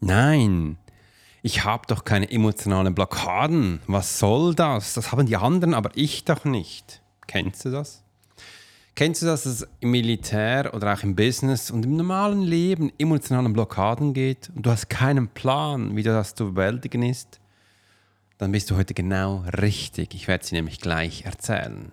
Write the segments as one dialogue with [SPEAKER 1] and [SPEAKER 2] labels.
[SPEAKER 1] Nein, ich habe doch keine emotionalen Blockaden. Was soll das? Das haben die anderen, aber ich doch nicht. Kennst du das? Kennst du das, dass es im Militär oder auch im Business und im normalen Leben emotionalen Blockaden geht und du hast keinen Plan, wie das zu bewältigen ist? Dann bist du heute genau richtig. Ich werde sie nämlich gleich erzählen.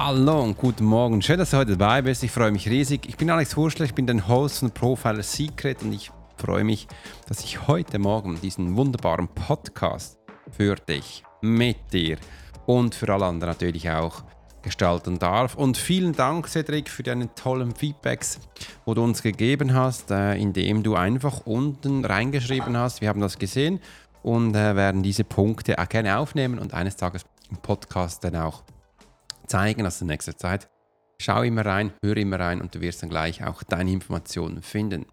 [SPEAKER 1] Hallo und guten Morgen. Schön, dass du heute dabei bist. Ich freue mich riesig. Ich bin Alex Hurschler, ich bin der Host von Profiler Secret und ich freue mich, dass ich heute Morgen diesen wunderbaren Podcast für dich, mit dir und für alle anderen natürlich auch gestalten darf. Und vielen Dank, Cedric, für deine tollen Feedbacks, wo du uns gegeben hast, äh, indem du einfach unten reingeschrieben hast. Wir haben das gesehen und äh, werden diese Punkte auch gerne aufnehmen und eines Tages im Podcast dann auch zeigen, also in nächster Zeit. Schau immer rein, hör immer rein und du wirst dann gleich auch deine Informationen finden.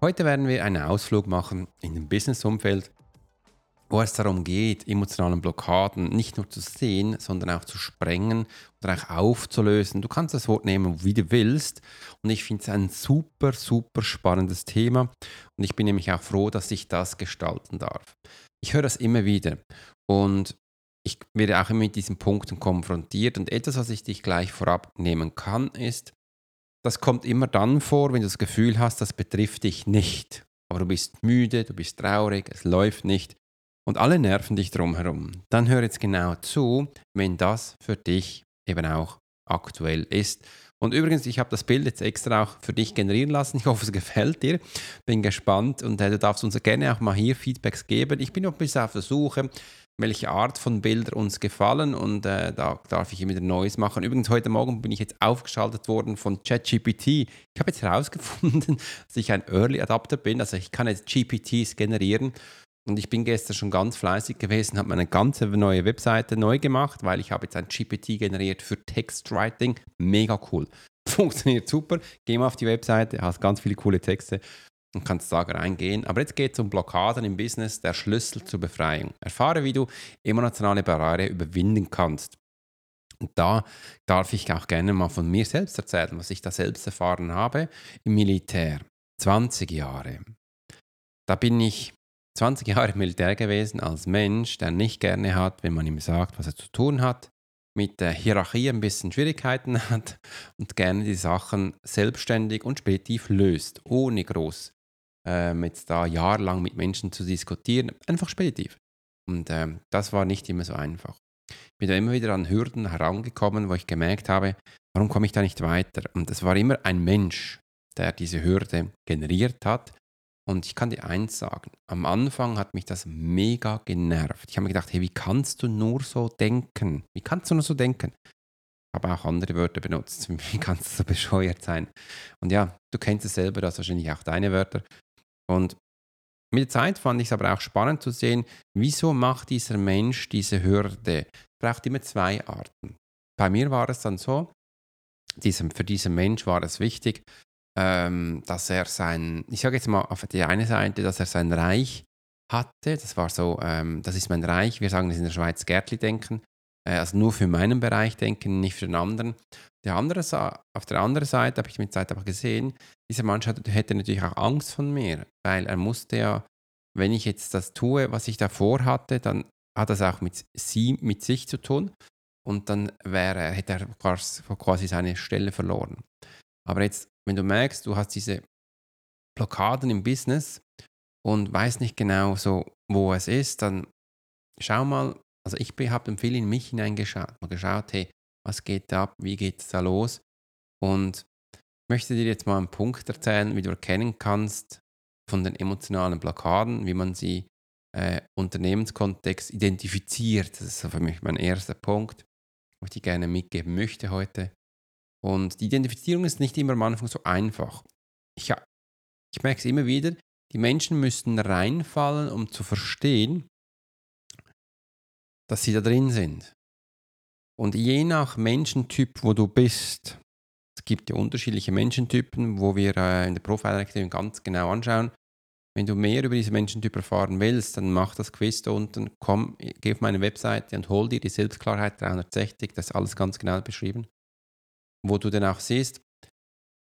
[SPEAKER 1] Heute werden wir einen Ausflug machen in dem Business-Umfeld, wo es darum geht, emotionalen Blockaden nicht nur zu sehen, sondern auch zu sprengen oder auch aufzulösen. Du kannst das Wort nehmen, wie du willst. Und ich finde es ein super, super spannendes Thema. Und ich bin nämlich auch froh, dass ich das gestalten darf. Ich höre das immer wieder. Und ich werde auch immer mit diesen Punkten konfrontiert und etwas, was ich dich gleich vorab nehmen kann, ist, das kommt immer dann vor, wenn du das Gefühl hast, das betrifft dich nicht. Aber du bist müde, du bist traurig, es läuft nicht und alle nerven dich drumherum. Dann hör jetzt genau zu, wenn das für dich eben auch aktuell ist. Und übrigens, ich habe das Bild jetzt extra auch für dich generieren lassen. Ich hoffe, es gefällt dir. Bin gespannt und äh, du darfst uns gerne auch mal hier Feedbacks geben. Ich bin noch ein bisschen auf der Suche welche Art von Bilder uns gefallen und äh, da darf ich immer wieder Neues machen. Übrigens, heute Morgen bin ich jetzt aufgeschaltet worden von ChatGPT. Ich habe jetzt herausgefunden, dass ich ein Early Adapter bin, also ich kann jetzt GPTs generieren und ich bin gestern schon ganz fleißig gewesen, habe meine ganze neue Webseite neu gemacht, weil ich habe jetzt ein GPT generiert für Textwriting. Mega cool. Funktioniert super. Geh mal auf die Webseite, hast ganz viele coole Texte und kannst da reingehen. Aber jetzt geht es um Blockaden im Business, der Schlüssel zur Befreiung. Erfahre, wie du emotionale Barriere überwinden kannst. Und da darf ich auch gerne mal von mir selbst erzählen, was ich da selbst erfahren habe im Militär. 20 Jahre. Da bin ich 20 Jahre im Militär gewesen als Mensch, der nicht gerne hat, wenn man ihm sagt, was er zu tun hat, mit der Hierarchie ein bisschen Schwierigkeiten hat und gerne die Sachen selbstständig und spätiv löst, ohne groß ähm, jetzt da jahrelang mit Menschen zu diskutieren, einfach speditiv. Und ähm, das war nicht immer so einfach. Ich bin da immer wieder an Hürden herangekommen, wo ich gemerkt habe, warum komme ich da nicht weiter? Und es war immer ein Mensch, der diese Hürde generiert hat. Und ich kann dir eins sagen, am Anfang hat mich das mega genervt. Ich habe mir gedacht, hey, wie kannst du nur so denken? Wie kannst du nur so denken? Ich habe auch andere Wörter benutzt. Wie kannst du so bescheuert sein? Und ja, du kennst es selber, das wahrscheinlich auch deine Wörter. Und mit der Zeit fand ich es aber auch spannend zu sehen, wieso macht dieser Mensch diese Hürde? Es braucht immer zwei Arten. Bei mir war es dann so, diesem, für diesen Mensch war es wichtig, ähm, dass er sein, ich sage jetzt mal auf die eine Seite, dass er sein Reich hatte. Das war so, ähm, das ist mein Reich. Wir sagen das in der Schweiz Gärtli denken. Äh, also nur für meinen Bereich denken, nicht für den anderen. Der andere, auf der anderen Seite habe ich mit Zeit aber gesehen, dieser Mensch hätte natürlich auch Angst von mir, weil er musste ja, wenn ich jetzt das tue, was ich davor hatte, dann hat das auch mit, sie, mit sich zu tun und dann wäre, hätte er quasi seine Stelle verloren. Aber jetzt, wenn du merkst, du hast diese Blockaden im Business und weißt nicht genau so, wo es ist, dann schau mal, also ich habe viel in mich hineingeschaut, mal geschaut, hey, Was geht da ab? Wie geht es da los? Und möchte dir jetzt mal einen Punkt erzählen, wie du erkennen kannst von den emotionalen Blockaden, wie man sie äh, Unternehmenskontext identifiziert. Das ist für mich mein erster Punkt, wo ich dir gerne mitgeben möchte heute. Und die Identifizierung ist nicht immer am Anfang so einfach. Ich, ich merke es immer wieder, die Menschen müssen reinfallen, um zu verstehen, dass sie da drin sind. Und je nach Menschentyp, wo du bist, es gibt ja unterschiedliche Menschentypen, wo wir äh, in der Profiling ganz genau anschauen. Wenn du mehr über diese Menschentyp erfahren willst, dann mach das Quiz da unten, komm, geh auf meine Webseite und hol dir die Selbstklarheit 360, das ist alles ganz genau beschrieben. Wo du dann auch siehst,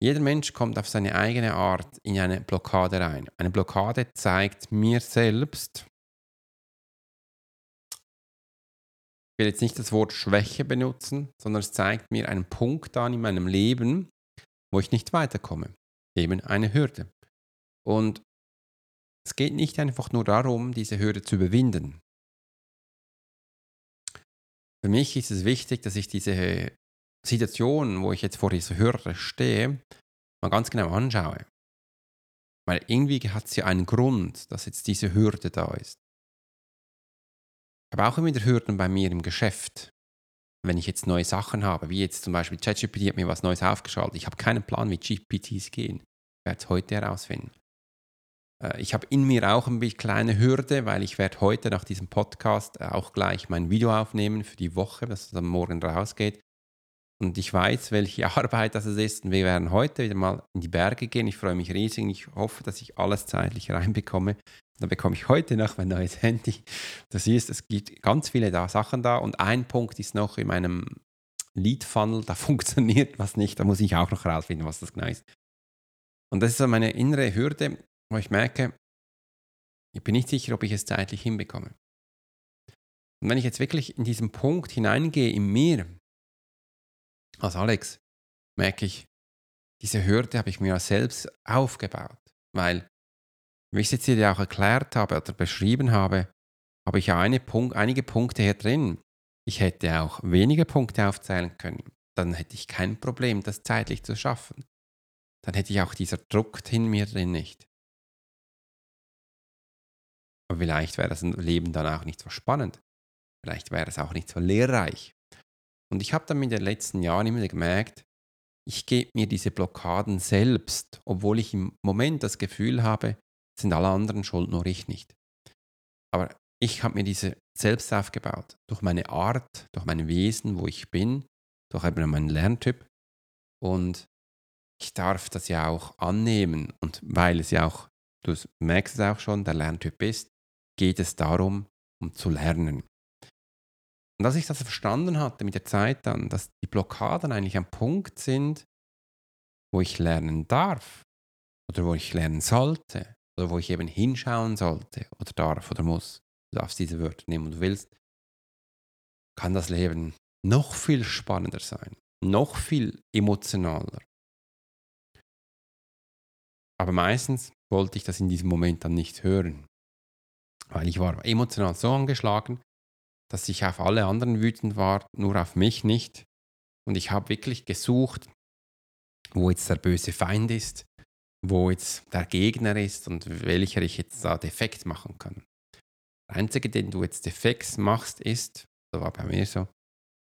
[SPEAKER 1] jeder Mensch kommt auf seine eigene Art in eine Blockade rein. Eine Blockade zeigt mir selbst, will jetzt nicht das Wort Schwäche benutzen, sondern es zeigt mir einen Punkt an in meinem Leben, wo ich nicht weiterkomme. Eben eine Hürde. Und es geht nicht einfach nur darum, diese Hürde zu überwinden. Für mich ist es wichtig, dass ich diese Situation, wo ich jetzt vor dieser Hürde stehe, mal ganz genau anschaue. Weil irgendwie hat es ja einen Grund, dass jetzt diese Hürde da ist. Aber auch immer wieder Hürden bei mir im Geschäft. Wenn ich jetzt neue Sachen habe, wie jetzt zum Beispiel ChatGPT hat mir was Neues aufgeschaltet. Ich habe keinen Plan, wie GPTs gehen. Ich werde es heute herausfinden. Äh, ich habe in mir auch ein bisschen kleine Hürde, weil ich werde heute nach diesem Podcast auch gleich mein Video aufnehmen für die Woche, das dann morgen rausgeht. Und ich weiß, welche Arbeit das ist. Und wir werden heute wieder mal in die Berge gehen. Ich freue mich riesig. Ich hoffe, dass ich alles zeitlich reinbekomme. Dann bekomme ich heute noch mein neues Handy. Das ist, es gibt ganz viele da Sachen da. Und ein Punkt ist noch in meinem Lead-Funnel, da funktioniert was nicht. Da muss ich auch noch herausfinden, was das genau ist. Und das ist so meine innere Hürde, wo ich merke, ich bin nicht sicher, ob ich es zeitlich hinbekomme. Und wenn ich jetzt wirklich in diesen Punkt hineingehe in mir, als Alex merke ich, diese Hürde habe ich mir selbst aufgebaut, weil, wie ich es jetzt dir auch erklärt habe oder beschrieben habe, habe ich ja eine Punkt, einige Punkte hier drin. Ich hätte auch weniger Punkte aufzählen können. Dann hätte ich kein Problem, das zeitlich zu schaffen. Dann hätte ich auch dieser Druck in mir drin nicht. Aber vielleicht wäre das Leben dann auch nicht so spannend. Vielleicht wäre es auch nicht so lehrreich. Und ich habe dann in den letzten Jahren immer gemerkt, ich gebe mir diese Blockaden selbst, obwohl ich im Moment das Gefühl habe, sind alle anderen schuld, nur ich nicht. Aber ich habe mir diese selbst aufgebaut, durch meine Art, durch mein Wesen, wo ich bin, durch meinen Lerntyp. Und ich darf das ja auch annehmen. Und weil es ja auch, du merkst es auch schon, der Lerntyp ist, geht es darum, um zu lernen. Und als ich das verstanden hatte mit der Zeit dann, dass die Blockaden eigentlich ein Punkt sind, wo ich lernen darf oder wo ich lernen sollte oder wo ich eben hinschauen sollte oder darf oder muss, du darfst diese Wörter nehmen, und du willst, kann das Leben noch viel spannender sein, noch viel emotionaler. Aber meistens wollte ich das in diesem Moment dann nicht hören, weil ich war emotional so angeschlagen, dass ich auf alle anderen wütend war, nur auf mich nicht. Und ich habe wirklich gesucht, wo jetzt der böse Feind ist, wo jetzt der Gegner ist und welcher ich jetzt da defekt machen kann. Der einzige, den du jetzt defekt machst, ist, das war bei mir so,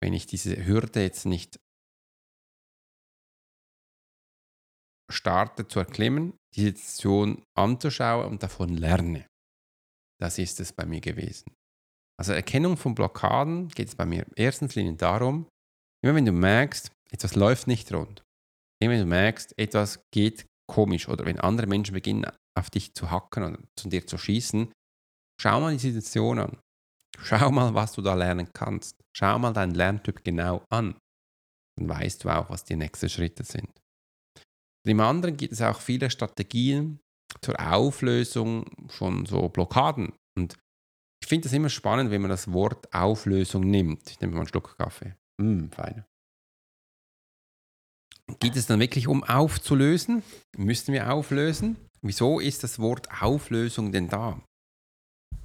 [SPEAKER 1] wenn ich diese Hürde jetzt nicht starte zu erklimmen, die Situation anzuschauen und davon lerne. Das ist es bei mir gewesen. Also Erkennung von Blockaden geht es bei mir erstens Linie darum, immer wenn du merkst, etwas läuft nicht rund, immer wenn du merkst, etwas geht komisch oder wenn andere Menschen beginnen auf dich zu hacken oder zu dir zu schießen, schau mal die Situation an. Schau mal, was du da lernen kannst. Schau mal deinen Lerntyp genau an. Dann weißt du auch, was die nächsten Schritte sind. Und Im anderen gibt es auch viele Strategien zur Auflösung von so Blockaden. Und ich finde es immer spannend, wenn man das Wort Auflösung nimmt. Ich nehme mal einen Schluck Kaffee. Mm, fein. Geht es dann wirklich um aufzulösen? Müssen wir auflösen? Wieso ist das Wort Auflösung denn da?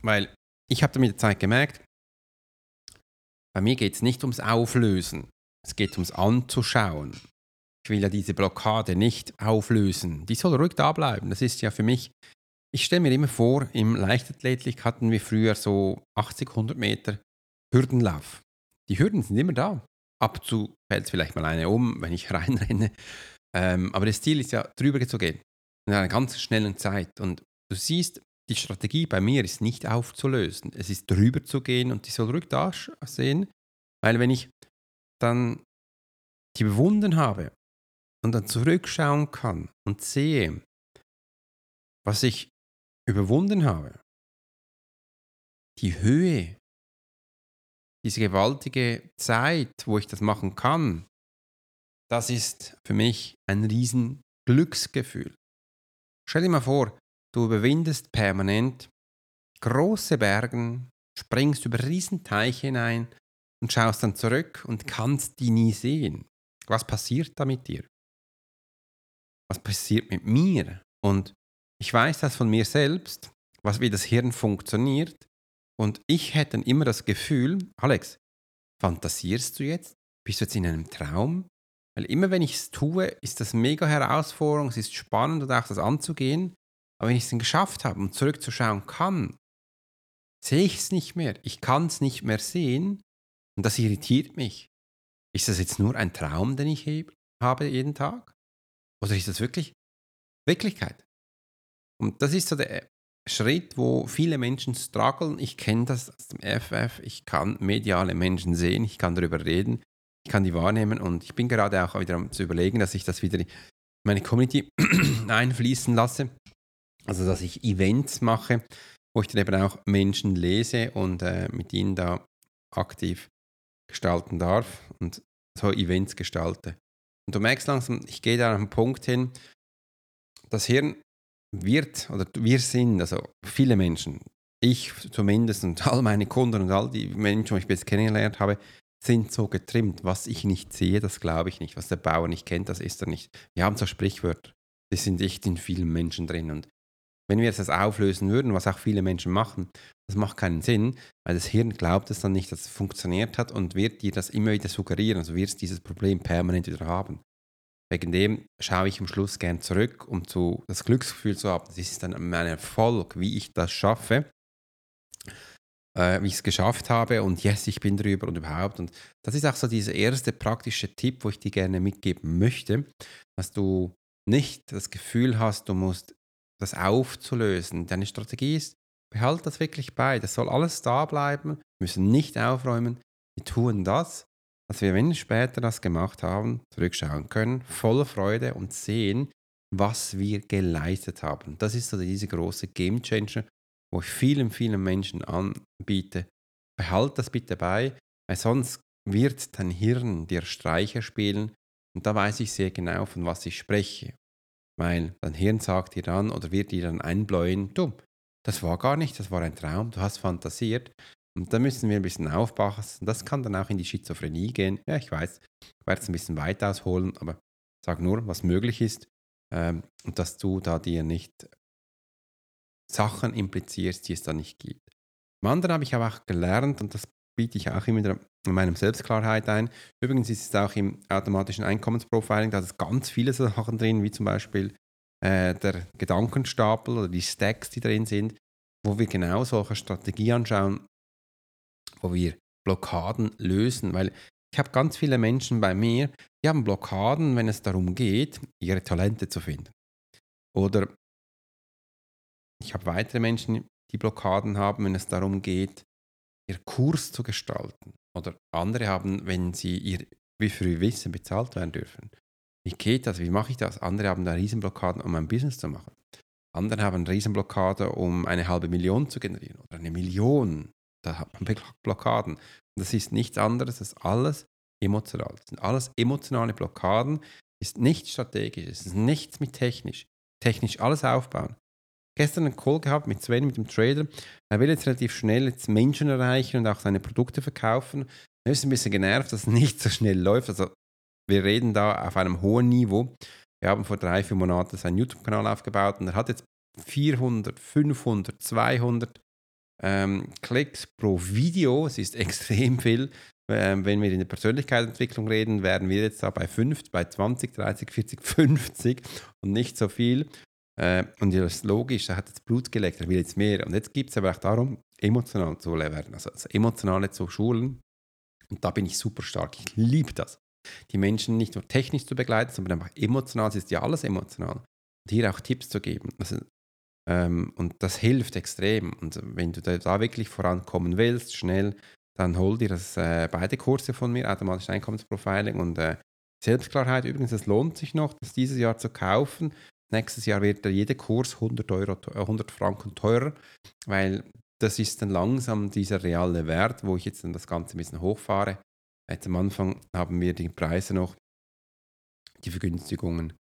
[SPEAKER 1] Weil ich habe mit der Zeit gemerkt, bei mir geht es nicht ums Auflösen. Es geht ums Anzuschauen. Ich will ja diese Blockade nicht auflösen. Die soll ruhig da bleiben. Das ist ja für mich, ich stelle mir immer vor, im Leichtathletik hatten wir früher so 80, 100 Meter Hürdenlauf. Die Hürden sind immer da. Ab und zu fällt vielleicht mal eine um, wenn ich reinrenne. Ähm, aber das Ziel ist ja, drüber zu gehen. In einer ganz schnellen Zeit. Und du siehst, die Strategie bei mir ist nicht aufzulösen. Es ist drüber zu gehen und die soll ruhig da sehen. Weil wenn ich dann die bewunden habe und dann zurückschauen kann und sehe, was ich überwunden habe, die Höhe, diese gewaltige Zeit, wo ich das machen kann, das ist für mich ein riesen Glücksgefühl. Stell dir mal vor, du überwindest permanent große Bergen, springst über Riesenteiche hinein und schaust dann zurück und kannst die nie sehen. Was passiert da mit dir? Was passiert mit mir? Und ich weiß das von mir selbst, was, wie das Hirn funktioniert. Und ich hätte dann immer das Gefühl, Alex, fantasierst du jetzt? Bist du jetzt in einem Traum? Weil immer wenn ich es tue, ist das mega Herausforderung, es ist spannend und auch das anzugehen. Aber wenn ich es dann geschafft habe und zurückzuschauen kann, sehe ich es nicht mehr. Ich kann es nicht mehr sehen und das irritiert mich. Ist das jetzt nur ein Traum, den ich habe jeden Tag? Oder ist das wirklich Wirklichkeit? Und das ist so der Schritt, wo viele Menschen strugglen. Ich kenne das aus dem FF. Ich kann mediale Menschen sehen. Ich kann darüber reden. Ich kann die wahrnehmen. Und ich bin gerade auch wieder am zu überlegen, dass ich das wieder in meine Community einfließen lasse. Also, dass ich Events mache, wo ich dann eben auch Menschen lese und äh, mit ihnen da aktiv gestalten darf und so Events gestalte. Und du merkst langsam, ich gehe da an einen Punkt hin, das Hirn wird, oder wir sind, also viele Menschen, ich zumindest und all meine Kunden und all die Menschen, die ich bis kennengelernt habe, sind so getrimmt. Was ich nicht sehe, das glaube ich nicht. Was der Bauer nicht kennt, das ist er nicht. Wir haben so Sprichwörter. Die sind echt in vielen Menschen drin. Und wenn wir das auflösen würden, was auch viele Menschen machen, das macht keinen Sinn, weil das Hirn glaubt es dann nicht, dass es funktioniert hat und wird dir das immer wieder suggerieren. Also wirst dieses Problem permanent wieder haben. Wegen dem schaue ich am Schluss gern zurück, um zu, das Glücksgefühl zu haben. Das ist dann mein Erfolg, wie ich das schaffe, äh, wie ich es geschafft habe und yes, ich bin drüber und überhaupt. Und das ist auch so dieser erste praktische Tipp, wo ich dir gerne mitgeben möchte, dass du nicht das Gefühl hast, du musst das aufzulösen. Deine Strategie ist, behalt das wirklich bei. Das soll alles da bleiben. Wir müssen nicht aufräumen. Wir tun das, dass wir, wenn wir später das gemacht haben, zurückschauen können, voller Freude und sehen, was wir geleistet haben. Das ist so diese große Game Changer, wo ich vielen, vielen Menschen anbiete. Behalt das bitte bei, weil sonst wird dein Hirn dir Streiche spielen und da weiß ich sehr genau, von was ich spreche. Weil dein Hirn sagt dir dann oder wird dir dann einbläuen, du, das war gar nicht, das war ein Traum, du hast fantasiert. Und da müssen wir ein bisschen aufpassen. Das kann dann auch in die Schizophrenie gehen. Ja, ich weiß, ich werde es ein bisschen weit ausholen, aber sag nur, was möglich ist ähm, und dass du da dir nicht Sachen implizierst, die es da nicht gibt. Im anderen habe ich aber auch gelernt, und das biete ich auch immer in meinem Selbstklarheit ein. Übrigens ist es auch im automatischen Einkommensprofiling, da ist ganz viele Sachen drin, wie zum Beispiel äh, der Gedankenstapel oder die Stacks, die drin sind, wo wir genau solche Strategien anschauen, wo wir Blockaden lösen. Weil ich habe ganz viele Menschen bei mir, die haben Blockaden, wenn es darum geht, ihre Talente zu finden. Oder ich habe weitere Menschen, die Blockaden haben, wenn es darum geht, ihr Kurs zu gestalten. Oder andere haben, wenn sie ihr wie für ihr Wissen bezahlt werden dürfen. Wie geht das? Wie mache ich das? Andere haben da Riesenblockaden, um ein Business zu machen. Andere haben Riesenblockade, um eine halbe Million zu generieren oder eine Million. Da hat man Blockaden. Und das ist nichts anderes, ist alles emotional. Das sind alles emotionale Blockaden, ist nicht strategisch, es ist nichts mit technisch. Technisch alles aufbauen gestern einen Call gehabt mit Sven, mit dem Trader. Er will jetzt relativ schnell jetzt Menschen erreichen und auch seine Produkte verkaufen. Er ist ein bisschen genervt, dass es nicht so schnell läuft. Also wir reden da auf einem hohen Niveau. Wir haben vor drei, vier Monaten seinen YouTube-Kanal aufgebaut und er hat jetzt 400, 500, 200 ähm, Klicks pro Video. Es ist extrem viel. Ähm, wenn wir in der Persönlichkeitsentwicklung reden, wären wir jetzt da bei 5, bei 20, 30, 40, 50 und nicht so viel. Äh, und das ist logisch, er hat jetzt Blut geleckt, er will jetzt mehr. Und jetzt geht es aber auch darum, emotional zu werden, also das Emotionale zu schulen. Und da bin ich super stark. Ich liebe das. Die Menschen nicht nur technisch zu begleiten, sondern einfach emotional. Es ist ja alles emotional. Und hier auch Tipps zu geben. Also, ähm, und das hilft extrem. Und wenn du da, wirklich vorankommen willst, schnell, dann hol dir das, äh, beide Kurse von mir, automatisches Einkommensprofiling und äh, Selbstklarheit. Übrigens, es lohnt sich noch, das dieses Jahr zu kaufen. Nächstes Jahr wird jeder Kurs 100, Euro, 100 äh, Franken teurer, weil das ist dann langsam dieser reale Wert, wo ich jetzt dann das Ganze ein bisschen hochfahre. Jetzt am Anfang haben wir die Preise noch, die Vergünstigungen,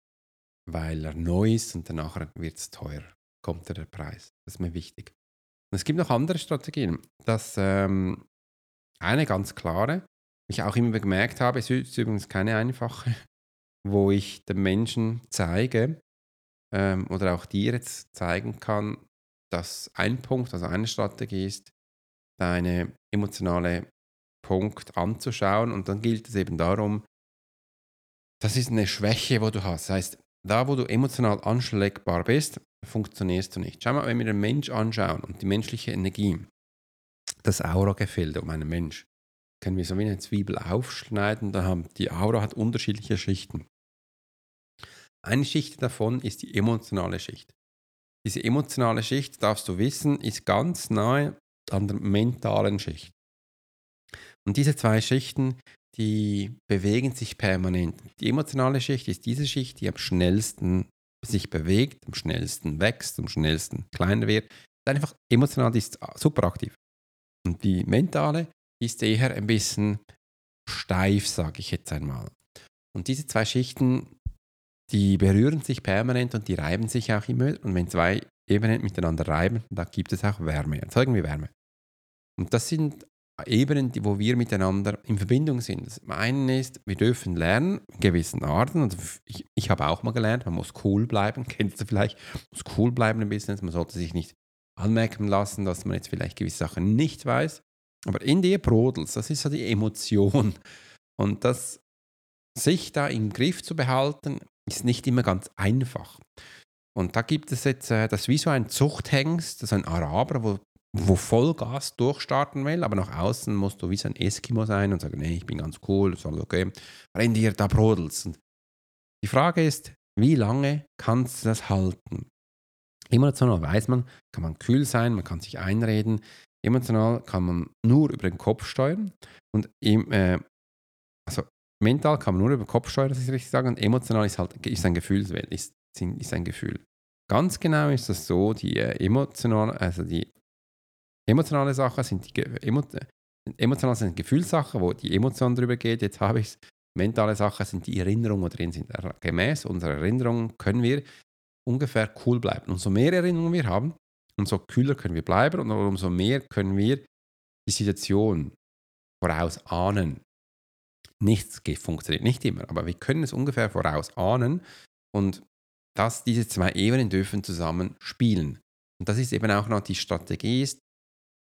[SPEAKER 1] weil er neu ist und danach wird es teuer, kommt der Preis. Das ist mir wichtig. Und es gibt noch andere Strategien. Das ähm, eine ganz klare, ich auch immer gemerkt habe, es ist übrigens keine einfache, wo ich den Menschen zeige, ähm, oder auch dir jetzt zeigen kann, dass ein Punkt, also eine Strategie ist, deine emotionale Punkt anzuschauen und dann gilt es eben darum, das ist eine Schwäche, wo du hast. Das heißt, da, wo du emotional anschlägbar bist, funktionierst du nicht. Schau mal, wenn wir den Mensch anschauen und die menschliche Energie, das Aura-Gefilde um einen Mensch, können wir so wie eine Zwiebel aufschneiden. Da haben, die Aura hat unterschiedliche Schichten. Eine Schicht davon ist die emotionale Schicht. Diese emotionale Schicht, darfst du wissen, ist ganz nahe an der mentalen Schicht. Und diese zwei Schichten, die bewegen sich permanent. Die emotionale Schicht ist diese Schicht, die am schnellsten sich bewegt, am schnellsten wächst, am schnellsten kleiner wird. Einfach emotional ist super aktiv. Und die mentale ist eher ein bisschen steif, sage ich jetzt einmal. Und diese zwei Schichten, die berühren sich permanent und die reiben sich auch immer. Und wenn zwei Ebenen miteinander reiben, da gibt es auch Wärme, erzeugen wir Wärme. Und das sind Ebenen, wo wir miteinander in Verbindung sind. Das eine ist, wir dürfen lernen, in gewissen Arten. Also ich, ich habe auch mal gelernt, man muss cool bleiben, kennst du vielleicht, muss cool bleiben im Business, man sollte sich nicht anmerken lassen, dass man jetzt vielleicht gewisse Sachen nicht weiß. Aber in dir brodelt das ist so die Emotion. Und das sich da im Griff zu behalten, ist nicht immer ganz einfach. Und da gibt es jetzt, äh, das ist wie so ein Zuchthengst, das ist ein Araber, wo, wo Vollgas durchstarten will, aber nach außen musst du wie so ein Eskimo sein und sagen, nee, ich bin ganz cool, ist alles okay. In dir, da brodelst. Die Frage ist, wie lange kannst du das halten? Emotional weiß man, kann man kühl sein, man kann sich einreden. Emotional kann man nur über den Kopf steuern. Und äh, also mental kann man nur über den Kopf steuern, das ist richtig sagen. Und emotional ist halt ist ein Gefühlswelt, ist, ist ein Gefühl. Ganz genau ist das so, die äh, emotionale, also die emotionale Sache sind die emo, emotional sind Gefühlssachen, wo die Emotion drüber geht. Jetzt habe ich es. Mentale Sachen sind die Erinnerungen, die drin sind. Gemäß unserer Erinnerungen können wir ungefähr cool bleiben. Umso mehr Erinnerungen wir haben, umso kühler können wir bleiben und umso mehr können wir die Situation voraus ahnen nichts funktioniert nicht immer, aber wir können es ungefähr vorausahnen und dass diese zwei Ebenen dürfen zusammen spielen. Und das ist eben auch noch die Strategie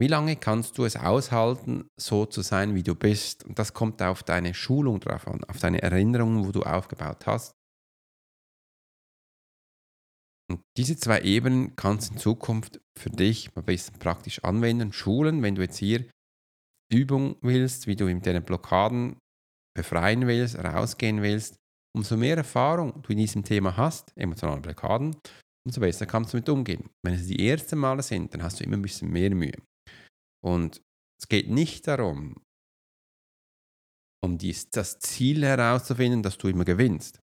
[SPEAKER 1] wie lange kannst du es aushalten, so zu sein, wie du bist? Und das kommt auf deine Schulung drauf an, auf deine Erinnerungen, wo du aufgebaut hast. Und diese zwei Ebenen kannst du in Zukunft für dich ein bisschen praktisch anwenden, schulen, wenn du jetzt hier Übung willst, wie du mit deinen Blockaden befreien willst, rausgehen willst, umso mehr Erfahrung du in diesem Thema hast, emotionale Blockaden, umso besser kannst du damit umgehen. Wenn es die ersten Male sind, dann hast du immer ein bisschen mehr Mühe. Und es geht nicht darum, um dies, das Ziel herauszufinden, dass du immer gewinnst.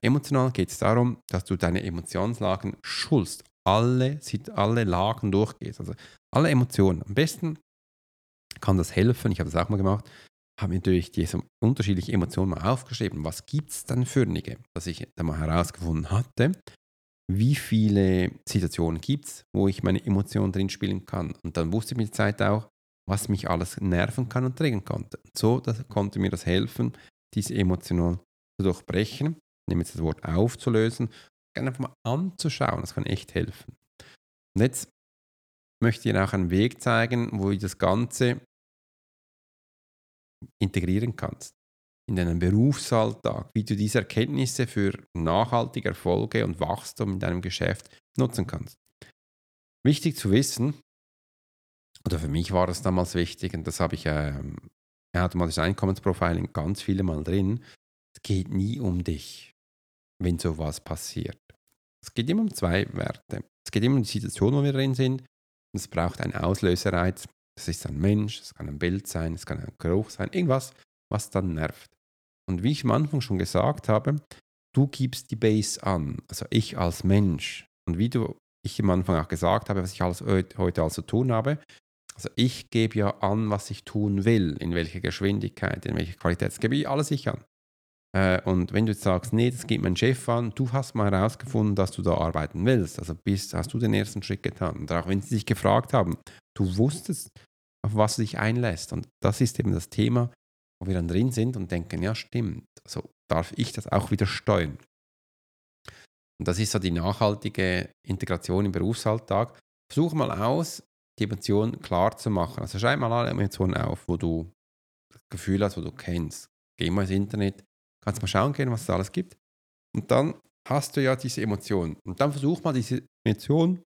[SPEAKER 1] Emotional geht es darum, dass du deine Emotionslagen schulst, alle, alle Lagen durchgehst, also alle Emotionen. Am besten kann das helfen, ich habe das auch mal gemacht, habe mir durch diese unterschiedlichen Emotionen mal aufgeschrieben, was gibt es dann für einige, dass ich da mal herausgefunden hatte, wie viele Situationen gibt es, wo ich meine Emotionen drin spielen kann. Und dann wusste ich mit der Zeit auch, was mich alles nerven kann und triggern konnte. Und so konnte mir das helfen, diese Emotionen zu durchbrechen, nehme jetzt das Wort aufzulösen, einfach mal anzuschauen, das kann echt helfen. Und jetzt möchte ich Ihnen auch einen Weg zeigen, wo ich das Ganze integrieren kannst in deinen Berufsalltag, wie du diese Erkenntnisse für nachhaltige Erfolge und Wachstum in deinem Geschäft nutzen kannst. Wichtig zu wissen, oder für mich war es damals wichtig, und das habe ich ähm, automatisches Einkommensprofiling ganz viele Mal drin, es geht nie um dich, wenn sowas passiert. Es geht immer um zwei Werte. Es geht immer um die Situation, wo wir drin sind. Und es braucht einen Auslösereiz. Das ist ein Mensch, es kann ein Bild sein, es kann ein Geruch sein, irgendwas, was dann nervt. Und wie ich am Anfang schon gesagt habe, du gibst die Base an, also ich als Mensch. Und wie du, ich am Anfang auch gesagt habe, was ich alles heute also tun habe, also ich gebe ja an, was ich tun will, in welcher Geschwindigkeit, in welcher Qualität. Das gebe ich alles ich an. Äh, und wenn du jetzt sagst, nee, das geht mein Chef an, du hast mal herausgefunden, dass du da arbeiten willst, also bist, hast du den ersten Schritt getan. Und auch wenn sie dich gefragt haben, du wusstest, auf was du dich einlässt. Und das ist eben das Thema, wo wir dann drin sind und denken, ja stimmt, also darf ich das auch wieder steuern. Und das ist so die nachhaltige Integration im Berufsalltag. Versuch mal aus, die Emotionen klar zu machen. Also schreib mal alle Emotionen auf, wo du das Gefühl hast, wo du kennst. Geh mal ins Internet, kannst mal schauen gehen, was es alles gibt. Und dann hast du ja diese Emotionen. Und dann versuch mal diese Emotionen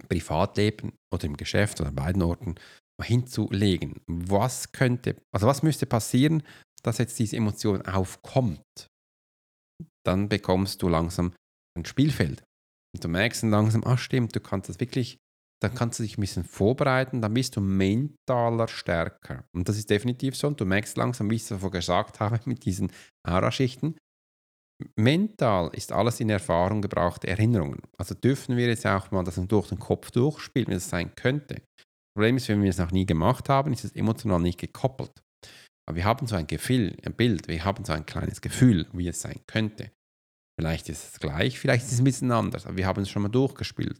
[SPEAKER 1] im Privatleben oder im Geschäft oder an beiden Orten hinzulegen. Was könnte, also was müsste passieren, dass jetzt diese Emotion aufkommt? Dann bekommst du langsam ein Spielfeld. Und du merkst dann langsam, ah stimmt, du kannst das wirklich dann kannst du dich ein bisschen vorbereiten, dann bist du mentaler stärker. Und das ist definitiv so. Und du merkst langsam, wie ich es davor gesagt habe, mit diesen Aura-Schichten. Mental ist alles in Erfahrung gebrachte Erinnerungen. Also dürfen wir jetzt auch mal das durch den Kopf durchspielen, wie es sein könnte. Problem ist, wenn wir es noch nie gemacht haben, ist es emotional nicht gekoppelt. Aber wir haben so ein Gefühl, ein Bild, wir haben so ein kleines Gefühl, wie es sein könnte. Vielleicht ist es gleich, vielleicht ist es ein bisschen anders, aber wir haben es schon mal durchgespielt.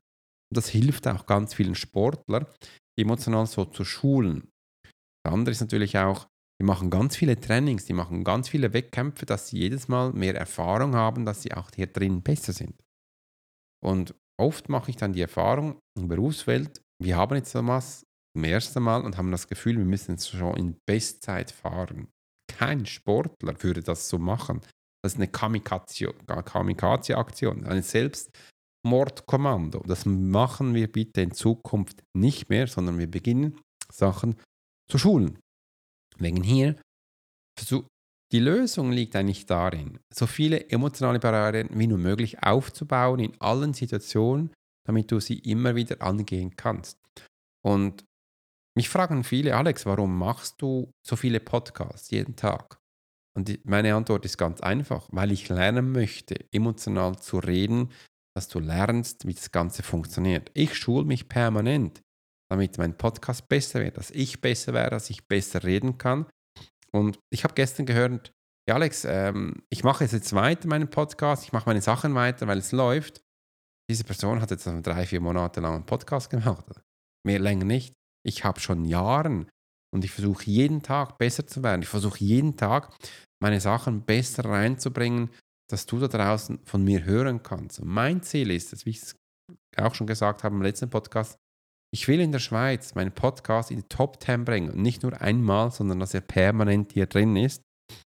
[SPEAKER 1] Und das hilft auch ganz vielen Sportlern, emotional so zu schulen. Das andere ist natürlich auch, die machen ganz viele Trainings, die machen ganz viele Wettkämpfe, dass sie jedes Mal mehr Erfahrung haben, dass sie auch hier drin besser sind. Und oft mache ich dann die Erfahrung in der Berufswelt, wir haben jetzt was zum ersten Mal und haben das Gefühl, wir müssen jetzt schon in Bestzeit fahren. Kein Sportler würde das so machen. Das ist eine Kamikaze-Aktion, eine selbst Mordkommando. Das machen wir bitte in Zukunft nicht mehr, sondern wir beginnen Sachen zu schulen. Wegen hier, die Lösung liegt eigentlich darin, so viele emotionale Barrieren wie nur möglich aufzubauen in allen Situationen, damit du sie immer wieder angehen kannst. Und mich fragen viele, Alex, warum machst du so viele Podcasts jeden Tag? Und meine Antwort ist ganz einfach, weil ich lernen möchte, emotional zu reden, dass du lernst, wie das Ganze funktioniert. Ich schule mich permanent, damit mein Podcast besser wird, dass ich besser werde, dass ich besser reden kann. Und ich habe gestern gehört, ja Alex, ähm, ich mache jetzt weiter meinen Podcast, ich mache meine Sachen weiter, weil es läuft. Diese Person hat jetzt drei, vier Monate lang einen Podcast gemacht. Mehr länger nicht. Ich habe schon Jahren und ich versuche jeden Tag besser zu werden. Ich versuche jeden Tag meine Sachen besser reinzubringen, dass du da draußen von mir hören kannst. Und mein Ziel ist wie ich es auch schon gesagt habe im letzten Podcast, ich will in der Schweiz meinen Podcast in die Top 10 bringen. Und nicht nur einmal, sondern dass er permanent hier drin ist.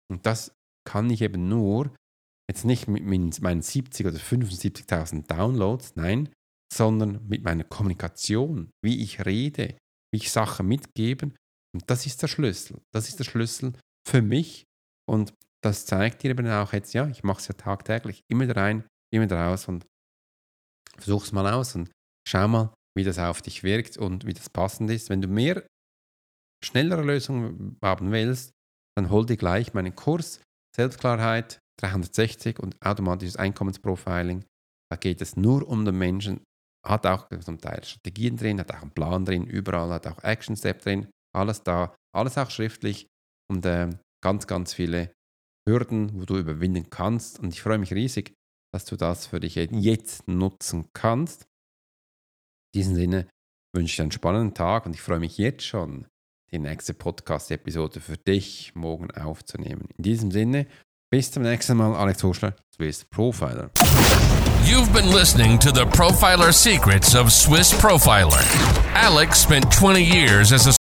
[SPEAKER 1] Und das kann ich eben nur, jetzt nicht mit meinen 70 oder 75.000 Downloads, nein, sondern mit meiner Kommunikation, wie ich rede, wie ich Sachen mitgebe. Und das ist der Schlüssel. Das ist der Schlüssel für mich. Und das zeigt dir eben auch jetzt, ja, ich mache es ja tagtäglich, immer rein, immer raus und versuch es mal aus und schau mal, wie das auf dich wirkt und wie das passend ist. Wenn du mehr schnellere Lösungen haben willst, dann hol dir gleich meinen Kurs Selbstklarheit 360 und automatisches Einkommensprofiling. Da geht es nur um den Menschen, hat auch zum Teil Strategien drin, hat auch einen Plan drin, überall hat auch Action Step drin, alles da, alles auch schriftlich und äh, ganz, ganz viele Hürden, wo du überwinden kannst. Und ich freue mich riesig, dass du das für dich jetzt nutzen kannst. In diesem Sinne wünsche ich einen spannenden Tag und ich freue mich jetzt schon, die nächste Podcast-Episode für dich morgen aufzunehmen. In diesem Sinne, bis zum nächsten Mal, Alex Swiss Profiler.
[SPEAKER 2] You've been listening to the Profiler Secrets of Swiss Profiler. Alex spent 20 years as a